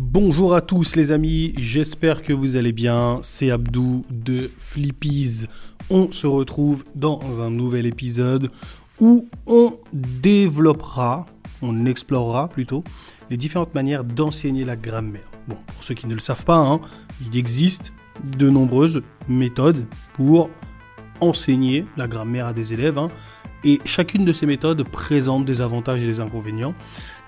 Bonjour à tous les amis, j'espère que vous allez bien. C'est Abdou de Flippies. On se retrouve dans un nouvel épisode où on développera, on explorera plutôt, les différentes manières d'enseigner la grammaire. Bon, pour ceux qui ne le savent pas, hein, il existe de nombreuses méthodes pour enseigner la grammaire à des élèves. hein. et chacune de ces méthodes présente des avantages et des inconvénients.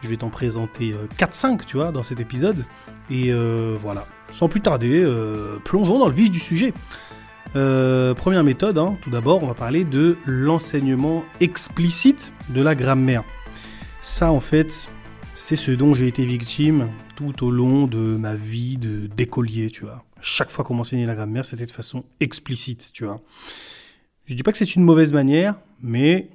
Je vais t'en présenter euh, 4-5, tu vois, dans cet épisode. Et euh, voilà. Sans plus tarder, euh, plongeons dans le vif du sujet. Euh, première méthode, hein, tout d'abord, on va parler de l'enseignement explicite de la grammaire. Ça, en fait, c'est ce dont j'ai été victime tout au long de ma vie d'écolier, tu vois. Chaque fois qu'on m'enseignait la grammaire, c'était de façon explicite, tu vois. Je dis pas que c'est une mauvaise manière, mais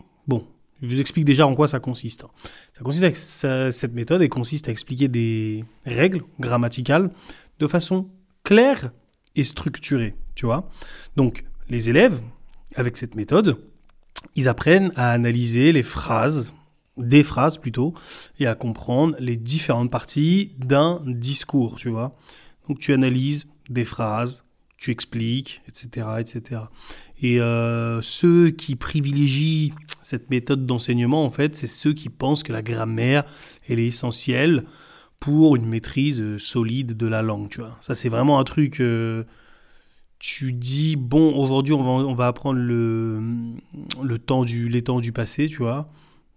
je vous explique déjà en quoi ça consiste. Ça consiste ça- cette méthode et consiste à expliquer des règles grammaticales de façon claire et structurée, tu vois. Donc, les élèves, avec cette méthode, ils apprennent à analyser les phrases, des phrases plutôt, et à comprendre les différentes parties d'un discours, tu vois. Donc, tu analyses des phrases, tu expliques, etc., etc. Et euh, ceux qui privilégient cette méthode d'enseignement, en fait, c'est ceux qui pensent que la grammaire, elle est essentielle pour une maîtrise euh, solide de la langue, tu vois. Ça, c'est vraiment un truc... euh, tu dis, bon, aujourd'hui, on va, on va apprendre le, le temps du, les temps du passé, tu vois.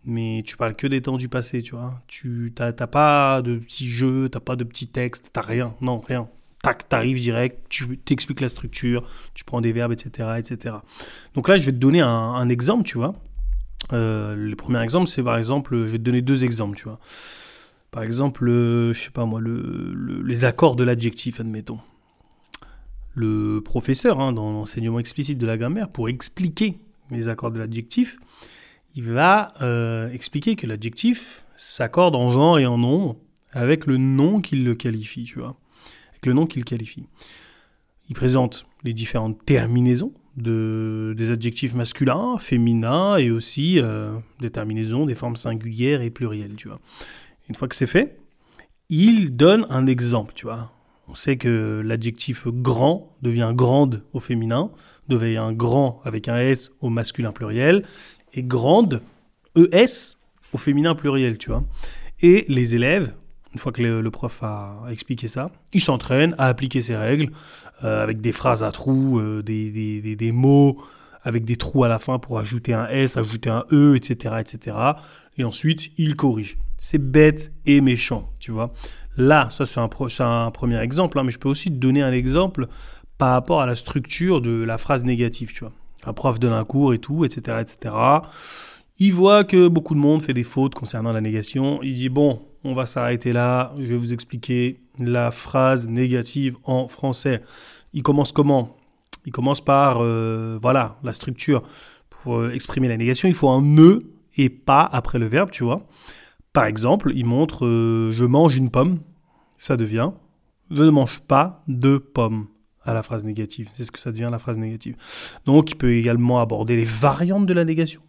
Mais tu parles que des temps du passé, tu vois. Tu t'as pas de petits jeux, t'as pas de petits textes, t'as rien. Non, rien. Tac, t'arrives direct, tu t'expliques la structure, tu prends des verbes, etc., etc. Donc là, je vais te donner un, exemple, tu vois. Euh, le premier exemple, c'est par exemple, je vais te donner deux exemples, tu vois. Par exemple, euh, je sais pas moi, le, le- les accords de l'adjectif, admettons. Le professeur, hein, dans l'enseignement explicite de la grammaire, pour expliquer les accords de l'adjectif, il va euh, expliquer que l'adjectif s'accorde en genre et en nombre avec le nom qui le qualifie, tu vois. Le nom qui le qualifie. Il présente les différentes terminaisons de, des adjectifs masculins, féminins et aussi euh, des terminaisons des formes singulières et plurielles, tu vois. Une fois que c'est fait, il donne un exemple, tu vois. On sait que l'adjectif grand devient grande au féminin, devient grand avec un S au masculin pluriel, et grande, ES, au féminin pluriel, tu vois. Et les élèves, une fois que le, prof a expliqué ça, ils s'entraînent à appliquer ces règles euh, avec des phrases à trous, euh, des, des- des- mots avec des trous à la fin pour ajouter un S, ajouter un E, etc., etc. Et ensuite, ils corrigent. C'est bête et méchant, tu vois. Là, ça c'est un, un premier exemple, hein, mais je peux aussi te donner un exemple par rapport à la structure de la phrase négative, tu vois. Un prof donne un cours et tout, etc., etc. Il voit que beaucoup de monde fait des fautes concernant la négation. Il dit bon, on va s'arrêter là. Je vais vous expliquer la phrase négative en français. Il commence comment? Il commence par euh, voilà la structure pour euh, exprimer la négation. Il faut un ne et pas après le verbe, tu vois. Par exemple, il montre euh, je mange une pomme. Ça devient je ne mange pas de pommes à la phrase négative. C'est ce que ça devient la phrase négative. Donc, il peut également aborder les variantes de la négation.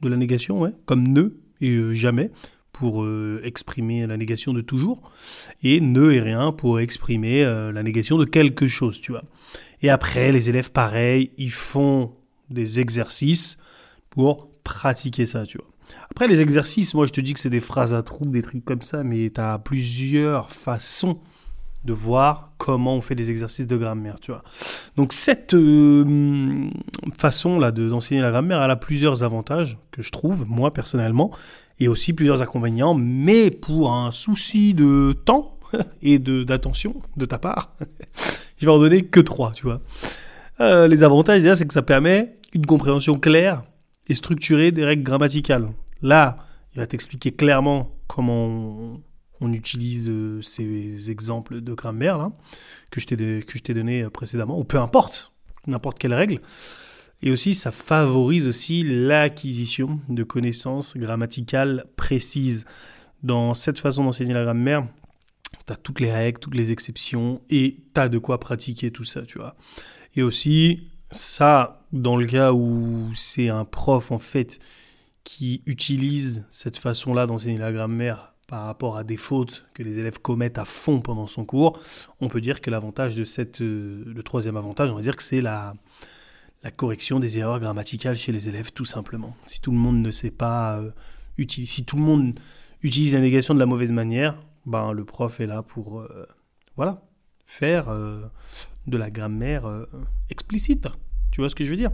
De la négation, comme ne et jamais pour euh, exprimer la négation de toujours et ne et rien pour exprimer euh, la négation de quelque chose, tu vois. Et après, les élèves, pareil, ils font des exercices pour pratiquer ça, tu vois. Après, les exercices, moi, je te dis que c'est des phrases à trous, des trucs comme ça, mais tu as plusieurs façons de voir comment on fait des exercices de grammaire, tu vois. Donc cette euh, façon-là de- d'enseigner la grammaire, elle a plusieurs avantages que je trouve, moi personnellement, et aussi plusieurs inconvénients, mais pour un souci de temps et d'attention de ta part, je vais en donner que trois, tu vois. Euh, les avantages, c'est que ça permet une compréhension claire et structurée des règles grammaticales. Là, il va t'expliquer clairement comment on, utilise euh, ces exemples de grammaire là, que je t'ai que je t'ai donné euh, précédemment, ou peu importe, n'importe quelle règle. Et aussi, ça favorise aussi l'acquisition de connaissances grammaticales précises. Dans cette façon d'enseigner la grammaire, tu as toutes les règles, toutes les exceptions, et tu as de quoi pratiquer tout ça, tu vois. Et aussi, ça, dans le cas où c'est un prof, en fait, qui utilise cette façon-là d'enseigner la grammaire par rapport à des fautes que les élèves commettent à fond pendant son cours, on peut dire que l'avantage de cette, euh, le troisième avantage, on va dire que c'est la, la correction des erreurs grammaticales chez les élèves, tout simplement. Si tout le monde ne sait pas euh, utiliser, si tout le monde utilise la négation de la mauvaise manière, ben le prof est là pour, euh, voilà, faire de la grammaire explicite. Tu vois ce que je veux dire?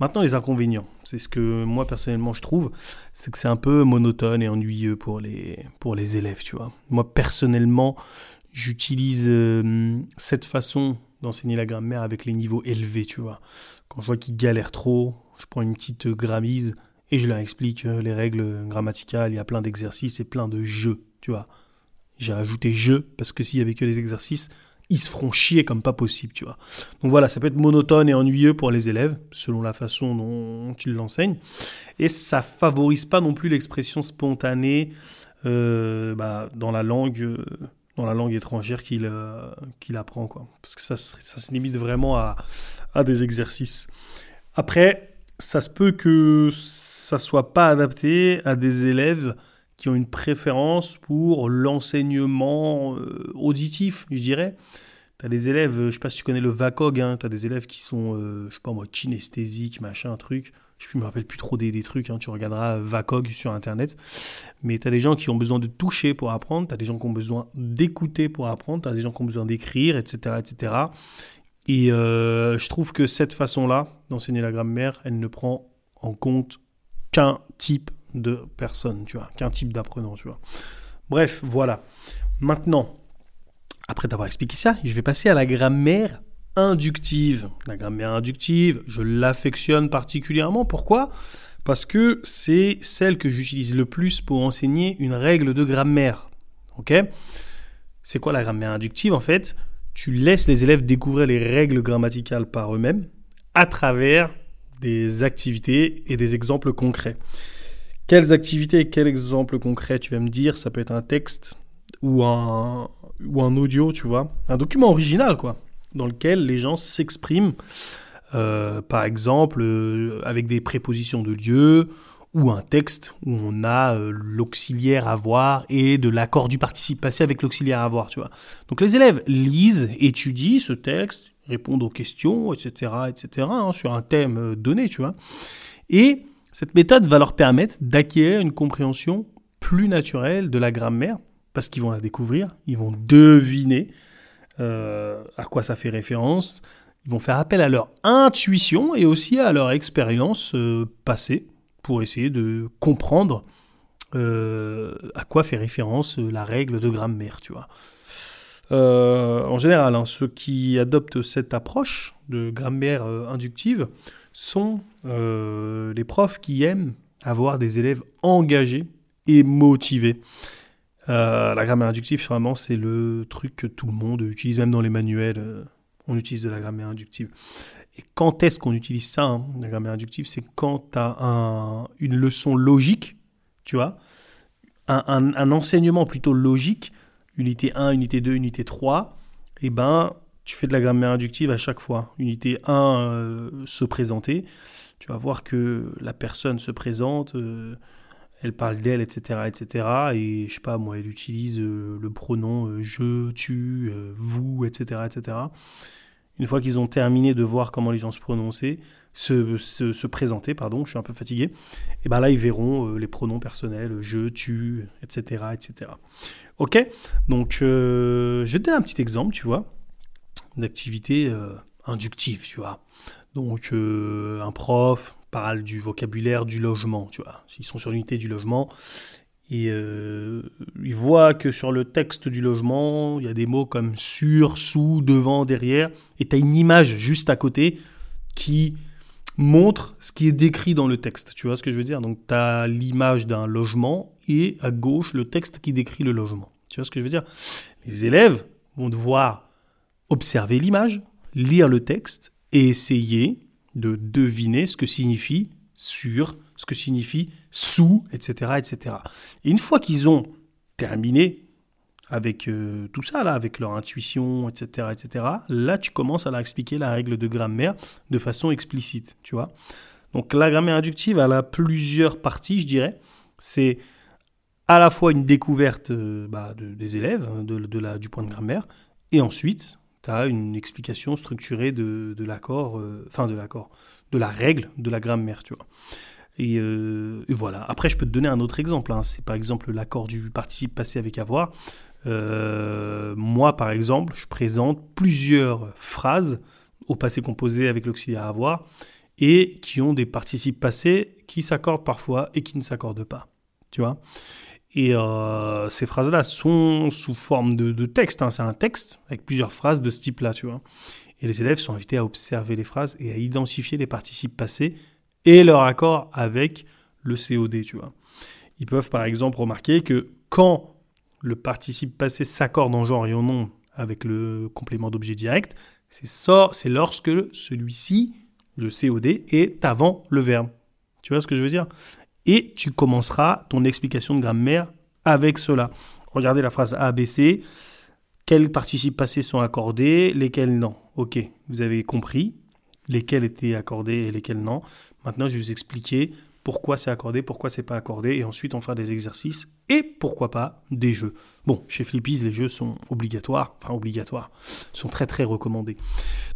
Maintenant, les inconvénients, c'est ce que moi personnellement je trouve, c'est que c'est un peu monotone et ennuyeux pour les, pour les élèves, tu vois. Moi personnellement, j'utilise euh, cette façon d'enseigner la grammaire avec les niveaux élevés, tu vois. Quand je vois qu'ils galèrent trop, je prends une petite grammise et je leur explique euh, les règles grammaticales, il y a plein d'exercices et plein de jeux, tu vois. J'ai rajouté jeux parce que s'il y avait que les exercices, ils se feront chier comme pas possible, tu vois. Donc voilà, ça peut être monotone et ennuyeux pour les élèves, selon la façon dont ils l'enseignent. Et ça favorise pas non plus l'expression spontanée euh, bah, dans la langue. Euh, dans la langue étrangère qu'il euh, apprend, quoi. Parce que ça, ça se limite vraiment à, à des exercices. Après, ça se peut que ça soit pas adapté à des élèves qui ont une préférence pour l'enseignement euh, auditif, je dirais. Tu as des élèves, je ne sais pas si tu connais le VACOG, hein, tu as des élèves qui sont, euh, je sais pas moi, kinesthésiques, machin, truc. Je ne me rappelle plus trop des, des trucs, hein, tu regarderas VACOG sur Internet. Mais tu as des gens qui ont besoin de toucher pour apprendre, tu as des gens qui ont besoin d'écouter pour apprendre, tu as des gens qui ont besoin d'écrire, etc. etc. Et euh, je trouve que cette façon-là d'enseigner la grammaire, elle ne prend en compte qu'un type de personnes, tu vois, qu'un type d'apprenant, tu vois. Bref, voilà. Maintenant, après t'avoir expliqué ça, je vais passer à la grammaire inductive. La grammaire inductive, je l'affectionne particulièrement. Pourquoi? Parce que c'est celle que j'utilise le plus pour enseigner une règle de grammaire. Ok? C'est quoi la grammaire inductive en fait? Tu laisses les élèves découvrir les règles grammaticales par eux-mêmes à travers des activités et des exemples concrets. Quelles activités et quel exemple concret tu vas me dire Ça peut être un texte ou un, ou un audio, tu vois. Un document original, quoi, dans lequel les gens s'expriment, euh, par exemple, euh, avec des prépositions de lieu, ou un texte où on a euh, l'auxiliaire avoir et de l'accord du participe passé avec l'auxiliaire avoir, tu vois. Donc les élèves lisent, étudient ce texte, répondent aux questions, etc., etc., hein, sur un thème donné, tu vois. Et cette méthode va leur permettre d'acquérir une compréhension plus naturelle de la grammaire, parce qu'ils vont la découvrir, ils vont deviner euh, à quoi ça fait référence, ils vont faire appel à leur intuition et aussi à leur expérience euh, passée pour essayer de comprendre euh, à quoi fait référence la règle de grammaire, tu vois. en général, hein, ceux qui adoptent cette approche de grammaire inductive sont euh, les profs qui aiment avoir des élèves engagés et motivés. Euh, la grammaire inductive, vraiment, c'est le truc que tout le monde utilise, même dans les manuels, euh, on utilise de la grammaire inductive. Et quand est-ce qu'on utilise ça, hein, la grammaire inductive C'est quand tu as un, une leçon logique, tu vois, un, un, enseignement plutôt logique, unité 1, unité 2, unité 3, et eh ben, tu fais de la grammaire inductive à chaque fois. Unité 1, euh, se présenter. Tu vas voir que la personne se présente, euh, elle parle d'elle, etc., etc. Et je sais pas, moi, elle utilise euh, le pronom je, tu, vous, etc., etc. Une fois qu'ils ont terminé de voir comment les gens se prononcer, se, se, présenter, pardon, je suis un peu fatigué, et ben là ils verront les pronoms personnels, je, tu, etc., etc. Ok, donc je vais te donner un petit exemple, tu vois d'activité euh, inductive, tu vois. Donc euh, un prof parle du vocabulaire du logement, tu vois. S'ils sont sur l'unité du logement, et euh, ils voient que sur le texte du logement, il y a des mots comme sur, sous, devant, derrière, et tu as une image juste à côté qui montre ce qui est décrit dans le texte. Tu vois ce que je veux dire? Donc tu as l'image d'un logement et à gauche le texte qui décrit le logement. Tu vois ce que je veux dire? Les élèves vont devoir observer l'image, lire le texte et essayer de deviner ce que signifie sur, ce que signifie sous, etc. etc. Et une fois qu'ils ont terminé avec euh, tout ça, là, avec leur intuition, etc., etc., là, tu commences à leur expliquer la règle de grammaire de façon explicite, tu vois. Donc la grammaire inductive, elle a plusieurs parties, je dirais. C'est à la fois une découverte euh, bah, des élèves, hein, du point de grammaire, et ensuite, tu as une explication structurée de, l'accord, euh, enfin de l'accord, de la règle de la grammaire, tu vois. Et, euh, voilà. Après, je peux te donner un autre exemple. Hein. C'est par exemple l'accord du participe passé avec avoir. moi, par exemple, je présente plusieurs phrases au passé composé avec l'auxiliaire avoir et qui ont des participes passés qui s'accordent parfois et qui ne s'accordent pas. Tu vois? Et euh, ces phrases-là sont sous forme de, texte. Hein. C'est un texte avec plusieurs phrases de ce type-là, tu vois. Et les élèves sont invités à observer les phrases et à identifier les participes passés et leur accord avec le COD, tu vois. Ils peuvent par exemple remarquer que quand le participe passé s'accorde en genre et en nom avec le complément d'objet direct, c'est lorsque celui-ci le COD est avant le verbe. Tu vois ce que je veux dire? Et tu commenceras ton explication de grammaire avec cela. Regardez la phrase ABC. Quels participes passés sont accordés, lesquels non? Ok, vous avez compris lesquels étaient accordés et lesquels non. Maintenant, je vais vous expliquer pourquoi c'est accordé, pourquoi c'est pas accordé, et ensuite on fera des exercices et pourquoi pas des jeux. Bon, chez Flippies, les jeux sont obligatoires, enfin obligatoires, sont très très recommandés.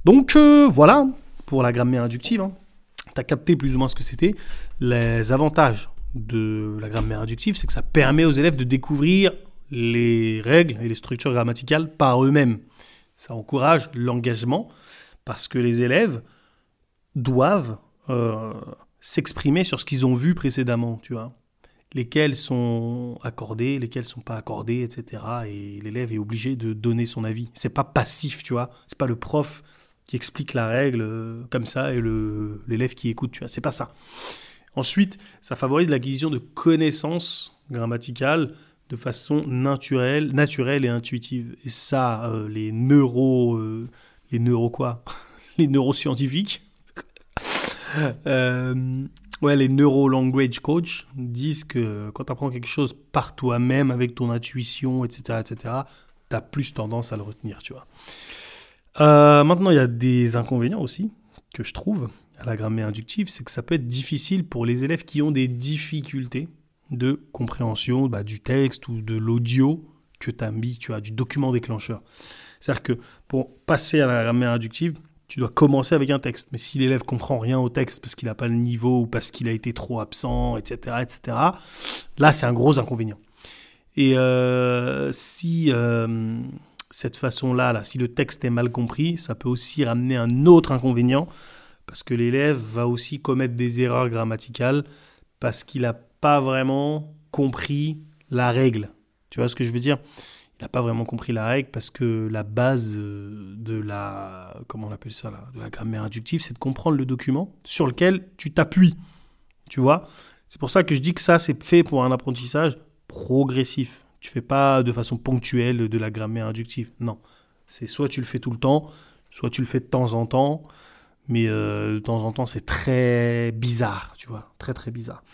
Donc euh, voilà, pour la grammaire inductive. Hein. Tu as capté plus ou moins ce que c'était. Les avantages de la grammaire inductive, c'est que ça permet aux élèves de découvrir les règles et les structures grammaticales par eux-mêmes. Ça encourage l'engagement parce que les élèves doivent euh, s'exprimer sur ce qu'ils ont vu précédemment, tu vois. Lesquels sont accordés, lesquels sont pas accordés, etc. Et l'élève est obligé de donner son avis. C'est pas passif, tu vois. C'est pas le prof qui explique la règle euh, comme ça et l'élève qui écoute, tu vois. C'est pas ça. Ensuite, ça favorise l'acquisition de connaissances grammaticales de façon naturelle, naturelle et intuitive. Et ça, euh, les neuro, les neuro quoi? Les neuroscientifiques, ouais, les neuro language coach disent que quand tu apprends quelque chose par toi-même avec ton intuition, etc., etc., tu as plus tendance à le retenir, tu vois. Euh, maintenant, il y a des inconvénients aussi que je trouve à la grammaire inductive, c'est que ça peut être difficile pour les élèves qui ont des difficultés de compréhension bah, du texte ou de l'audio que tu as mis, tu as du document déclencheur. C'est-à-dire que pour passer à la grammaire inductive, tu dois commencer avec un texte. Mais si l'élève comprend rien au texte parce qu'il n'a pas le niveau ou parce qu'il a été trop absent, etc., etc., là, c'est un gros inconvénient. Et euh, si euh, cette façon-là, là, si le texte est mal compris, ça peut aussi ramener un autre inconvénient, parce que l'élève va aussi commettre des erreurs grammaticales, parce qu'il n'a pas vraiment compris la règle. Tu vois ce que je veux dire? N'a pas vraiment compris la règle, parce que la base euh, de la, comment on appelle ça, la grammaire inductive, c'est de comprendre le document sur lequel tu t'appuies. Tu vois? C'est pour ça que je dis que ça, c'est fait pour un apprentissage progressif. Tu fais pas de façon ponctuelle de la grammaire inductive. Non. C'est soit tu le fais tout le temps, soit tu le fais de temps en temps. Mais euh, de temps en temps, c'est très bizarre, tu vois. Très, très bizarre.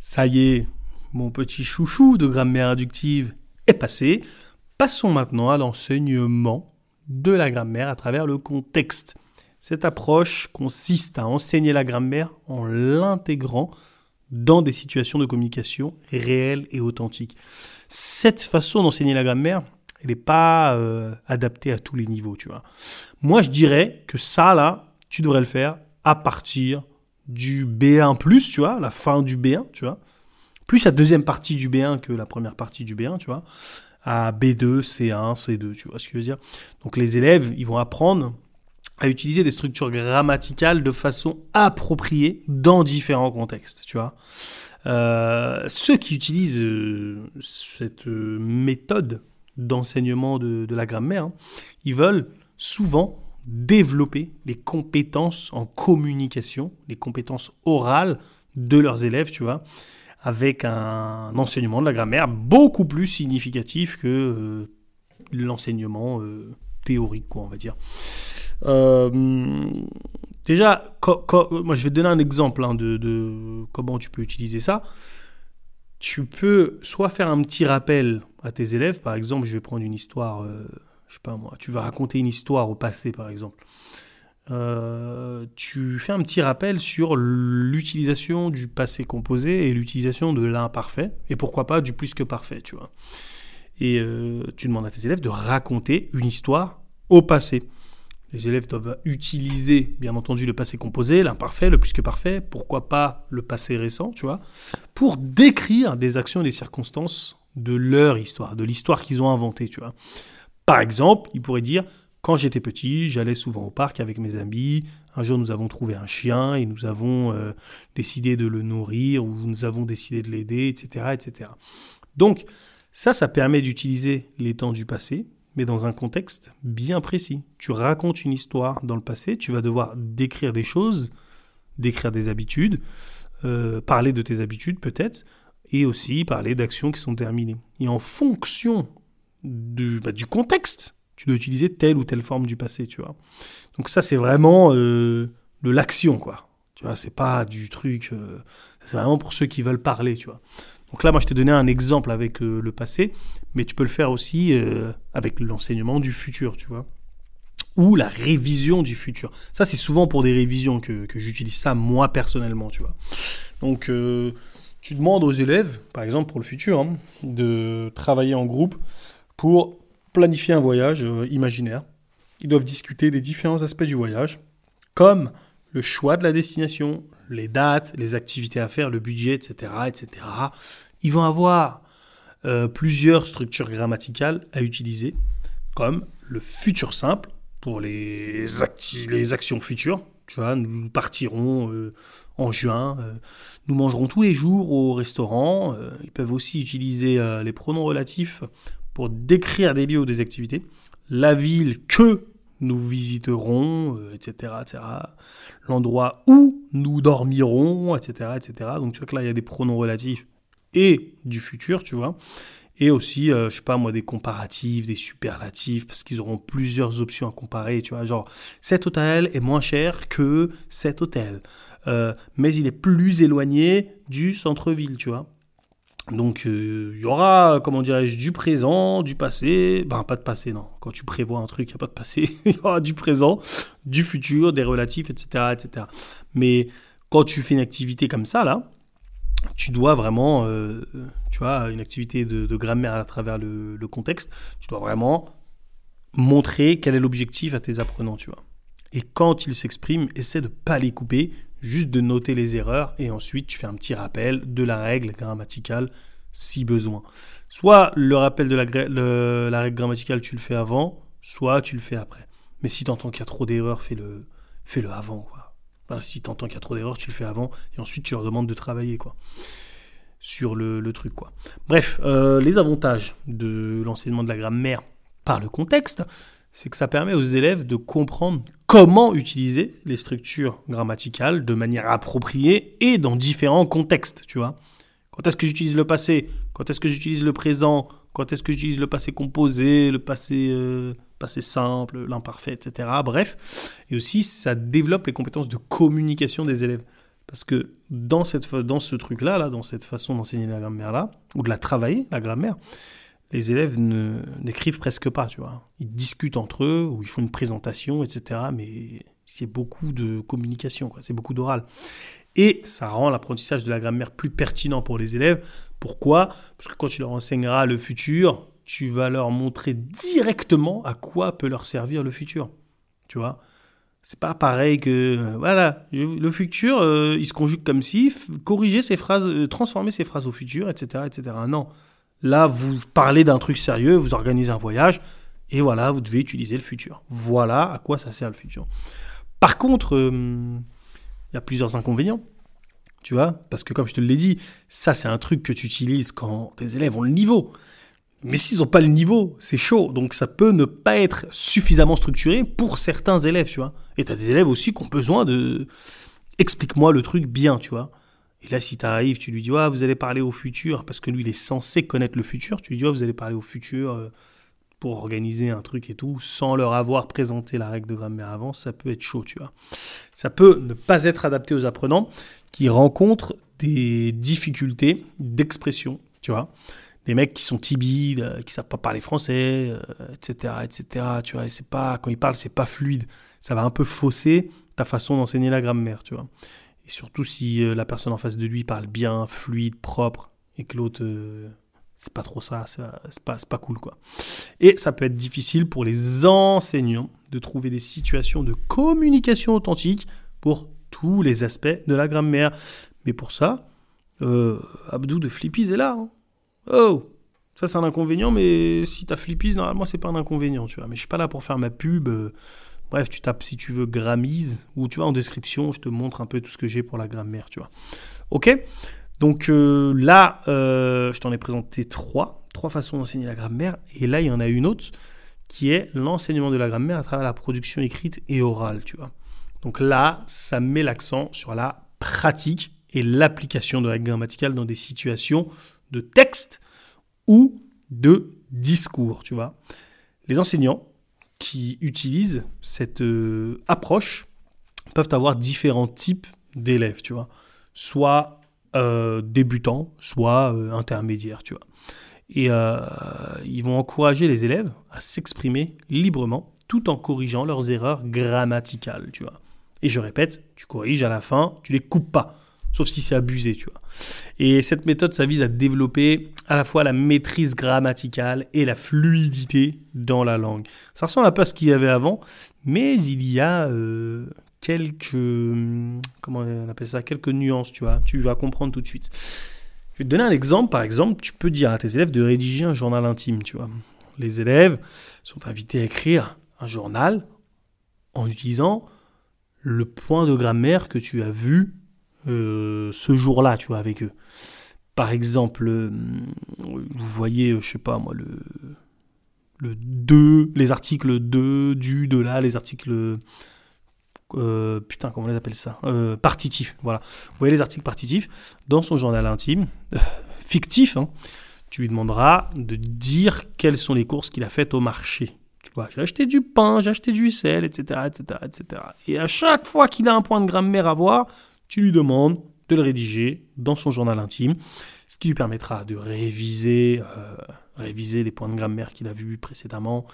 Ça y est, mon petit chouchou de grammaire inductive passé. Passons maintenant à l'enseignement de la grammaire à travers le contexte. Cette approche consiste à enseigner la grammaire en l'intégrant dans des situations de communication réelles et authentiques. Cette façon d'enseigner la grammaire, elle n'est pas euh, adaptée à tous les niveaux, tu vois. Moi, je dirais que ça, là, tu devrais le faire à partir du B1+, tu vois, la fin du B1, tu vois. Plus la deuxième partie du B1 que la première partie du B1, tu vois. À B2, C1, C2, tu vois ce que je veux dire. Donc les élèves, ils vont apprendre à utiliser des structures grammaticales de façon appropriée dans différents contextes, tu vois. Euh, ceux qui utilisent euh, cette euh, méthode d'enseignement de, la grammaire, hein, ils veulent souvent développer les compétences en communication, les compétences orales de leurs élèves, tu vois, avec un enseignement de la grammaire beaucoup plus significatif que l'enseignement théorique, quoi, on va dire. Euh, déjà, moi je vais te donner un exemple hein, de, comment tu peux utiliser ça. Tu peux soit faire un petit rappel à tes élèves, par exemple, je vais prendre une histoire, euh, je sais pas moi, tu vas raconter une histoire au passé, par exemple. Euh, tu fais un petit rappel sur l'utilisation du passé composé et l'utilisation de l'imparfait, et pourquoi pas du plus que parfait, tu vois. Et euh, tu demandes à tes élèves de raconter une histoire au passé. Les élèves doivent utiliser, bien entendu, le passé composé, l'imparfait, le plus que parfait, pourquoi pas le passé récent, tu vois, pour décrire des actions et des circonstances de leur histoire, de l'histoire qu'ils ont inventée, tu vois. Par exemple, ils pourraient dire quand j'étais petit, j'allais souvent au parc avec mes amis. Un jour, nous avons trouvé un chien et nous avons euh, décidé de le nourrir ou nous avons décidé de l'aider, etc., etc. Donc, ça, ça permet d'utiliser les temps du passé, mais dans un contexte bien précis. Tu racontes une histoire dans le passé, tu vas devoir décrire des choses, décrire des habitudes, euh, parler de tes habitudes peut-être, et aussi parler d'actions qui sont terminées. Et en fonction du, bah, du contexte, tu dois utiliser telle ou telle forme du passé, tu vois. Donc ça, c'est vraiment euh, de l'action, quoi. Tu vois, c'est pas du truc... Euh, c'est vraiment pour ceux qui veulent parler, tu vois. Donc là, moi, je t'ai donné un exemple avec euh, le passé, mais tu peux le faire aussi avec l'enseignement du futur, tu vois. Ou la révision du futur. Ça, c'est souvent pour des révisions que, que j'utilise ça, moi, personnellement, tu vois. Donc, tu demandes aux élèves, par exemple pour le futur, hein, de travailler en groupe pour planifier un voyage euh, imaginaire. Ils doivent discuter des différents aspects du voyage, comme le choix de la destination, les dates, les activités à faire, le budget, etc. etc. Ils vont avoir euh, plusieurs structures grammaticales à utiliser, comme le futur simple pour les, les actions futures. Tu vois, nous partirons euh, en juin, nous mangerons tous les jours au restaurant. ils peuvent aussi utiliser les pronoms relatifs pour décrire des lieux ou des activités, la ville que nous visiterons, etc., euh, etc., l'endroit où nous dormirons, etc., etc. Donc tu vois que là, il y a des pronoms relatifs et du futur, tu vois. Et aussi, euh, je sais pas moi, des comparatifs, des superlatifs, parce qu'ils auront plusieurs options à comparer, tu vois. Genre, cet hôtel est moins cher que cet hôtel, euh, mais il est plus éloigné du centre-ville, tu vois. Donc euh, il y aura, comment dirais-je, du présent, du passé, ben pas de passé, non. Quand tu prévois un truc, il n'y a pas de passé. Il y aura du présent, du futur, des relatifs, etc., etc. Mais quand tu fais une activité comme ça, là, tu dois vraiment, euh, tu vois, une activité de, grammaire à travers le, le, contexte, tu dois vraiment montrer quel est l'objectif à tes apprenants, tu vois. Et quand ils s'expriment, essaie de pas les couper, juste de noter les erreurs et ensuite tu fais un petit rappel de la règle grammaticale si besoin. Soit le rappel de la, règle grammaticale tu le fais avant, soit tu le fais après. Mais si tu entends qu'il y a trop d'erreurs, fais-le fais -le avant. Quoi. si tu entends qu'il y a trop d'erreurs, tu le fais avant et ensuite tu leur demandes de travailler quoi, sur le, truc. Quoi. Bref, euh, les avantages de l'enseignement de la grammaire par le contexte, c'est que ça permet aux élèves de comprendre comment utiliser les structures grammaticales de manière appropriée et dans différents contextes, tu vois. Quand est-ce que j'utilise le passé? Quand est-ce que j'utilise le présent? Quand est-ce que j'utilise le passé composé, le passé, euh, passé simple, l'imparfait, etc. Bref. Et aussi, ça développe les compétences de communication des élèves. Parce que dans, cette, dans ce truc-là, là, dans cette façon d'enseigner la grammaire-là, ou de la travailler, la grammaire, les élèves n'écrivent presque pas, tu vois. Ils discutent entre eux, ou ils font une présentation, etc. Mais c'est beaucoup de communication. C'est beaucoup d'oral. Et ça rend l'apprentissage de la grammaire plus pertinent pour les élèves. Pourquoi? Parce que quand tu leur enseigneras le futur, tu vas leur montrer directement à quoi peut leur servir le futur. Tu vois? C'est pas pareil que voilà le futur euh, il se conjugue comme si corriger ces phrases euh, transformer ces phrases au futur etc etc non Là, vous parlez d'un truc sérieux, vous organisez un voyage, et voilà, vous devez utiliser le futur. Voilà à quoi ça sert le futur. Par contre, euh, il y a plusieurs inconvénients. Tu vois Parce que comme je te l'ai dit, ça c'est un truc que tu utilises quand tes élèves ont le niveau. Mais s'ils n'ont pas le niveau, c'est chaud. Donc ça peut ne pas être suffisamment structuré pour certains élèves, tu vois. Et tu as des élèves aussi qui ont besoin de... Explique-moi le truc bien, tu vois. Et là, si tu arrives, tu lui dis, vous allez parler au futur, parce que lui, il est censé connaître le futur. Tu lui dis, vous allez parler au futur euh, pour organiser un truc et tout, sans leur avoir présenté la règle de grammaire avant, ça peut être chaud, tu vois. Ça peut ne pas être adapté aux apprenants qui rencontrent des difficultés d'expression, tu vois, des mecs qui sont timides, euh, qui savent pas parler français, etc., etc. Tu vois, c'est pas quand ils parlent, c'est pas fluide. Ça va un peu fausser ta façon d'enseigner la grammaire, tu vois. Surtout si la personne en face de lui parle bien, fluide, propre, et que l'autre c'est pas trop ça, c'est pas, pas cool quoi. Et ça peut être difficile pour les enseignants de trouver des situations de communication authentique pour tous les aspects de la grammaire. Mais pour ça, euh, Abdou de Flippies est là. Hein. Oh ça c'est un inconvénient, mais si t'as Flippies, normalement c'est pas un inconvénient, tu vois. Mais je suis pas là pour faire ma pub. Euh. Bref, tu tapes si tu veux Grammise, ou tu vois en description, je te montre un peu tout ce que j'ai pour la grammaire, tu vois. Ok? Donc euh, là, je t'en ai présenté trois, trois façons d'enseigner la grammaire, et là il y en a une autre qui est l'enseignement de la grammaire à travers la production écrite et orale, tu vois. Donc là, ça met l'accent sur la pratique et l'application de la grammaticale dans des situations de texte ou de discours, tu vois. Les enseignants qui utilisent cette euh, approche peuvent avoir différents types d'élèves. Soit euh, débutants, soit euh, intermédiaires, tu vois. Et ils vont encourager les élèves à s'exprimer librement tout en corrigeant leurs erreurs grammaticales, tu. Et je répète, tu corriges à la fin, tu les coupes pas sauf si c'est abusé, tu vois. Et cette méthode, ça vise à développer à la fois la maîtrise grammaticale et la fluidité dans la langue. Ça ressemble un peu à ce qu'il y avait avant, mais il y a euh, quelques, comment on appelle ça, quelques nuances, tu vois. Tu vas comprendre tout de suite. Je vais te donner un exemple. Par exemple, tu peux dire à tes élèves de rédiger un journal intime, tu vois. Les élèves sont invités à écrire un journal en utilisant le point de grammaire que tu as vu euh, ce jour-là, tu vois, avec eux. Par exemple, euh, vous voyez, je sais pas moi, le, le 2, les articles 2, du, de là, les articles. Euh, putain, comment on les appelle ça Partitifs, voilà. Vous voyez les articles partitifs dans son journal intime, fictif, hein, tu lui demanderas de dire quelles sont les courses qu'il a faites au marché. J'ai acheté du pain, j'ai acheté du sel, etc., etc., etc. Et à chaque fois qu'il a un point de grammaire à voir, tu lui demandes de le rédiger dans son journal intime, ce qui lui permettra de réviser, euh, réviser les points de grammaire qu'il a vus précédemment.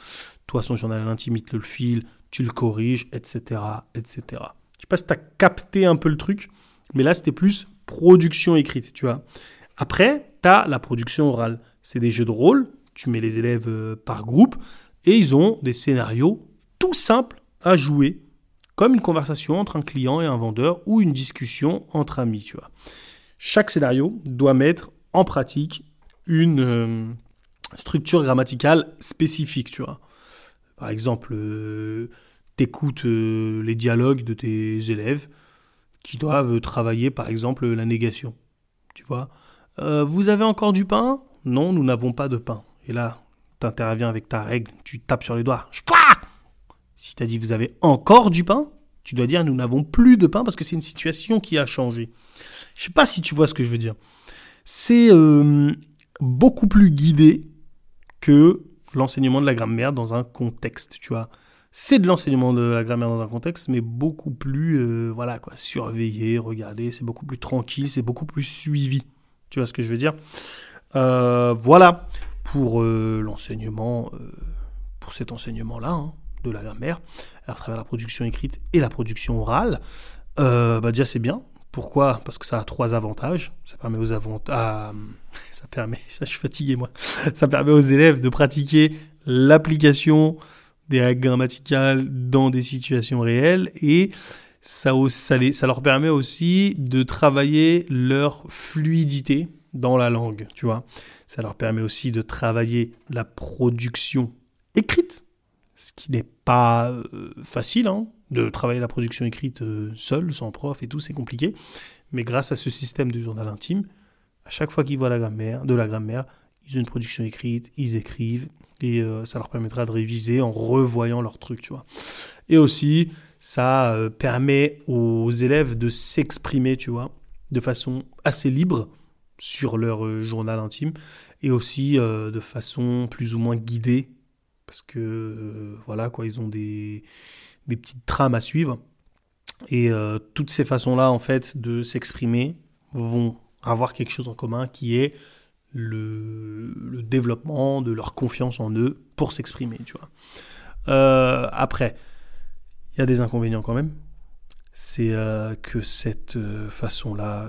Toi, son journal intime, il te le file, tu le corriges, etc. etc. Je sais pas si tu as capté un peu le truc, mais là, c'était plus production écrite, tu vois. Après, tu as la production orale. C'est des jeux de rôle, tu mets les élèves euh, par groupe, et ils ont des scénarios tout simples à jouer comme une conversation entre un client et un vendeur ou une discussion entre amis, tu vois. Chaque scénario doit mettre en pratique une euh, structure grammaticale spécifique, tu vois. Par exemple, euh, tu écoutes euh, les dialogues de tes élèves qui doivent travailler, par exemple, la négation. Tu vois Vous avez encore du pain? Non, nous n'avons pas de pain. Et là, tu interviens avec ta règle, tu tapes sur les doigts. Si tu as dit vous avez encore du pain, tu dois dire nous n'avons plus de pain parce que c'est une situation qui a changé. Je sais pas si tu vois ce que je veux dire. C'est euh, beaucoup plus guidé que l'enseignement de la grammaire dans un contexte, tu vois. C'est de l'enseignement de la grammaire dans un contexte, mais beaucoup plus, euh, voilà quoi, surveillé, regardé, c'est beaucoup plus tranquille, c'est beaucoup plus suivi. Tu vois ce que je veux dire? Euh, Voilà pour l'enseignement, pour cet enseignement-là. Hein de la grammaire à travers la production écrite et la production orale, euh, bah déjà c'est bien. Pourquoi? Parce que ça a trois avantages. Ça permet aux avantages. Ah, ça permet. Ça, je suis moi. Ça permet aux élèves de pratiquer l'application des règles grammaticales dans des situations réelles et ça, ça, ça leur permet aussi de travailler leur fluidité dans la langue, tu vois. Ça leur permet aussi de travailler la production écrite ce qui n'est pas euh, facile, hein, de travailler la production écrite euh, seul, sans prof et tout, c'est compliqué. Mais grâce à ce système de journal intime, à chaque fois qu'ils voient la grammaire, de la grammaire, ils ont une production écrite, ils écrivent, et euh, ça leur permettra de réviser en revoyant leur truc, tu vois. Et aussi, ça permet aux élèves de s'exprimer, tu vois, de façon assez libre sur leur journal intime, et aussi de façon plus ou moins guidée parce que euh, voilà quoi, ils ont des, petites trames à suivre. Et euh, toutes ces façons-là, en fait, de s'exprimer vont avoir quelque chose en commun qui est le, développement de leur confiance en eux pour s'exprimer, tu vois. Euh, après, il y a des inconvénients quand même. C'est que cette façon-là,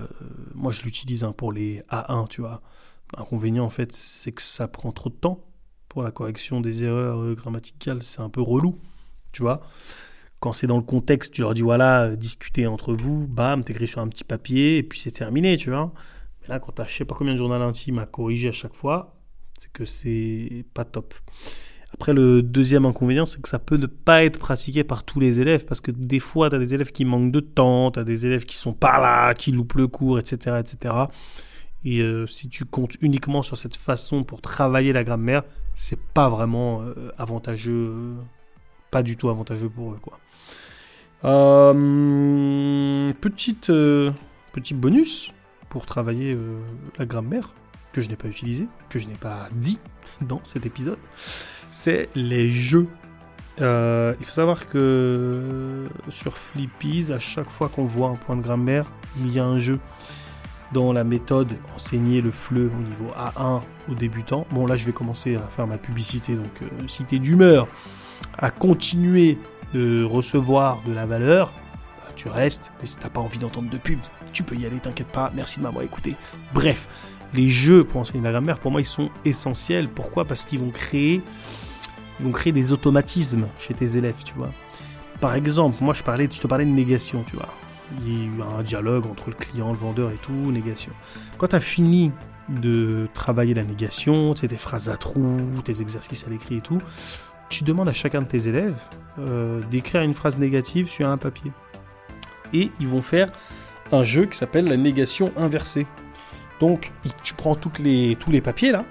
moi je l'utilise hein, pour les A1, tu vois. L'inconvénient en fait, c'est que ça prend trop de temps pour la correction des erreurs euh, grammaticales. C'est un peu relou, tu vois. Quand c'est dans le contexte, tu leur dis voilà, euh, discutez entre vous, bam, t'écris sur un petit papier et puis c'est terminé, tu vois. Mais là, quand t'as je sais pas combien de journal intime à corriger à chaque fois, c'est que c'est pas top. Après, le deuxième inconvénient, c'est que ça peut ne pas être pratiqué par tous les élèves, parce que des fois, tu as des élèves qui manquent de temps, tu as des élèves qui sont pas là, qui loupent le cours, etc. etc. Et euh, si tu comptes uniquement sur cette façon pour travailler la grammaire, c'est pas vraiment euh, avantageux, euh, pas du tout avantageux pour eux, quoi. Petite, petit bonus pour travailler la grammaire que je n'ai pas utilisé, que je n'ai pas dit dans cet épisode, c'est les jeux. Il faut savoir que sur Flippies, à chaque fois qu'on voit un point de grammaire, il y a un jeu. Dans la méthode enseigner le FLE au niveau A1 aux débutants. Bon, là, je vais commencer à faire ma publicité. Donc, euh, si tu es d'humeur à continuer de recevoir de la valeur, bah, tu restes. Mais si t'as pas envie d'entendre de pub, tu peux y aller, t'inquiète pas. Merci de m'avoir écouté. Bref, les jeux pour enseigner la grammaire, pour moi, ils sont essentiels. Pourquoi? Parce qu'ils vont créer, ils vont créer des automatismes chez tes élèves, tu vois. Par exemple, moi, je parlais, je te parlais de négation, tu vois. Il y a un dialogue entre le client, le vendeur et tout, négation. Quand tu as fini de travailler la négation, tes phrases à trous, tes exercices à l'écrit et tout, tu demandes à chacun de tes élèves euh, d'écrire une phrase négative sur un papier. Et ils vont faire un jeu qui s'appelle la négation inversée. Donc, tu prends tous les papiers là,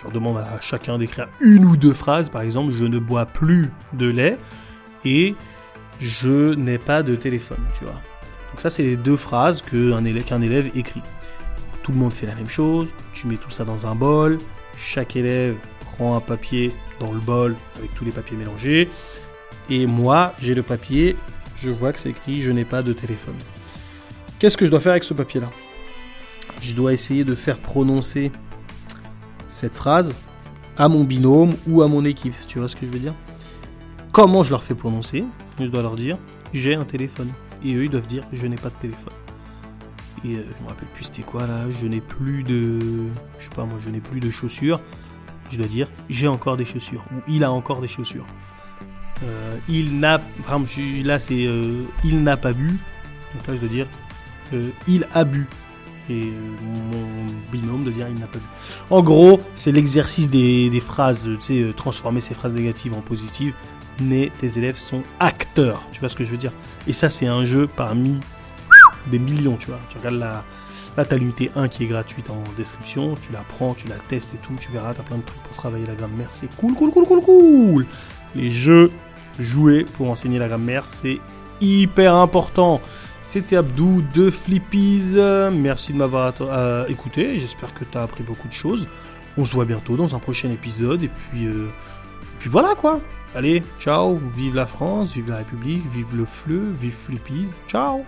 tu leur demandes à chacun d'écrire une ou deux phrases, par exemple, je ne bois plus de lait et je n'ai pas de téléphone, tu vois. Donc ça, c'est les deux phrases qu'un élève, élève écrit. Tout le monde fait la même chose, tu mets tout ça dans un bol, chaque élève prend un papier dans le bol avec tous les papiers mélangés, et moi, j'ai le papier, je vois que c'est écrit je n'ai pas de téléphone. Qu'est-ce que je dois faire avec ce papier-là? Je dois essayer de faire prononcer cette phrase à mon binôme ou à mon équipe, tu vois ce que je veux dire? Comment je leur fais prononcer? Je dois leur dire j'ai un téléphone. Et eux, ils doivent dire je n'ai pas de téléphone. Et euh, je me rappelle plus c'était quoi là, je n'ai plus de. Je sais pas moi, je n'ai plus de chaussures. Je dois dire j'ai encore des chaussures. Ou il a encore des chaussures. Euh, il n'a. Là c'est euh, il n'a pas bu. Donc là je dois dire euh, il a bu. Et mon binôme de dire il n'a pas bu. En gros, c'est l'exercice des, des phrases, tu sais, transformer ces phrases négatives en positives. Mais tes élèves sont acteurs, tu vois ce que je veux dire? Et ça, c'est un jeu parmi des millions, tu vois. Tu regardes la. Là, t'as l'unité 1 qui est gratuite en description, tu la prends, tu la testes et tout, tu verras, t'as plein de trucs pour travailler la grammaire, c'est cool, cool, cool, cool, cool Les jeux joués pour enseigner la grammaire, c'est hyper important. C'était Abdou de Flippies. Merci de m'avoir euh, écouté. J'espère que tu as appris beaucoup de choses. On se voit bientôt dans un prochain épisode. Et puis, euh, puis voilà quoi. Allez, ciao. Vive la France, vive la République, vive le fleu, vive Flippies. Ciao.